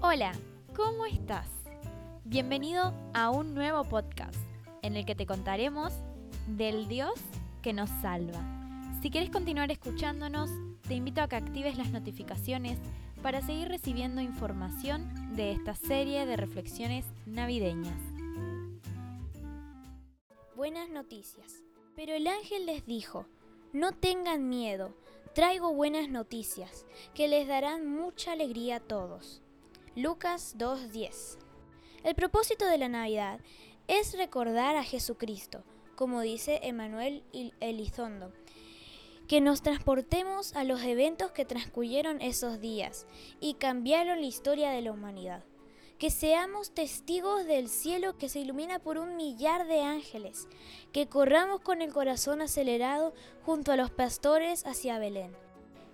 Hola, ¿cómo estás? Bienvenido a un nuevo podcast en el que te contaremos del Dios que nos salva. Si quieres continuar escuchándonos, te invito a que actives las notificaciones para seguir recibiendo información de esta serie de reflexiones navideñas. Buenas noticias. Pero el ángel les dijo, no tengan miedo, traigo buenas noticias que les darán mucha alegría a todos. Lucas 2.10 El propósito de la Navidad es recordar a Jesucristo, como dice Emanuel Elizondo, que nos transportemos a los eventos que transcurrieron esos días y cambiaron la historia de la humanidad. Que seamos testigos del cielo que se ilumina por un millar de ángeles, que corramos con el corazón acelerado junto a los pastores hacia Belén.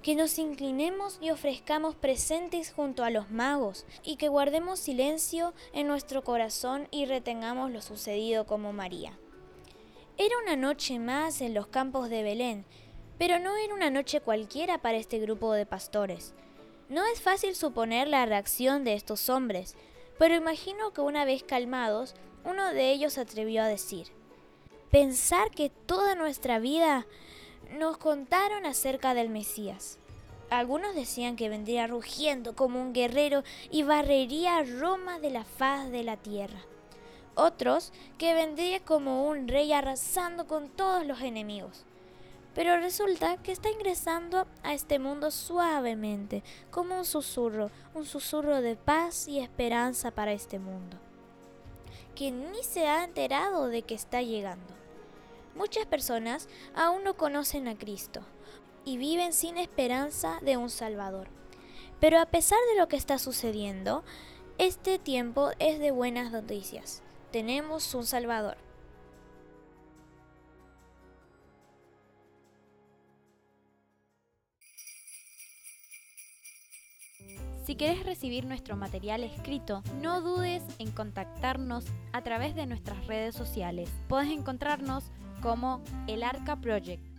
Que nos inclinemos y ofrezcamos presentes junto a los magos y que guardemos silencio en nuestro corazón y retengamos lo sucedido como María. Era una noche más en los campos de Belén, pero no era una noche cualquiera para este grupo de pastores. No es fácil suponer la reacción de estos hombres, pero imagino que una vez calmados, uno de ellos atrevió a decir, pensar que toda nuestra vida nos contaron acerca del Mesías. Algunos decían que vendría rugiendo como un guerrero y barrería a Roma de la faz de la tierra. Otros que vendría como un rey arrasando con todos los enemigos. Pero resulta que está ingresando a este mundo suavemente, como un susurro, un susurro de paz y esperanza para este mundo, que ni se ha enterado de que está llegando. Muchas personas aún no conocen a Cristo y viven sin esperanza de un Salvador. Pero a pesar de lo que está sucediendo, este tiempo es de buenas noticias. Tenemos un Salvador. Si quieres recibir nuestro material escrito, no dudes en contactarnos a través de nuestras redes sociales. Puedes encontrarnos como El Arca Project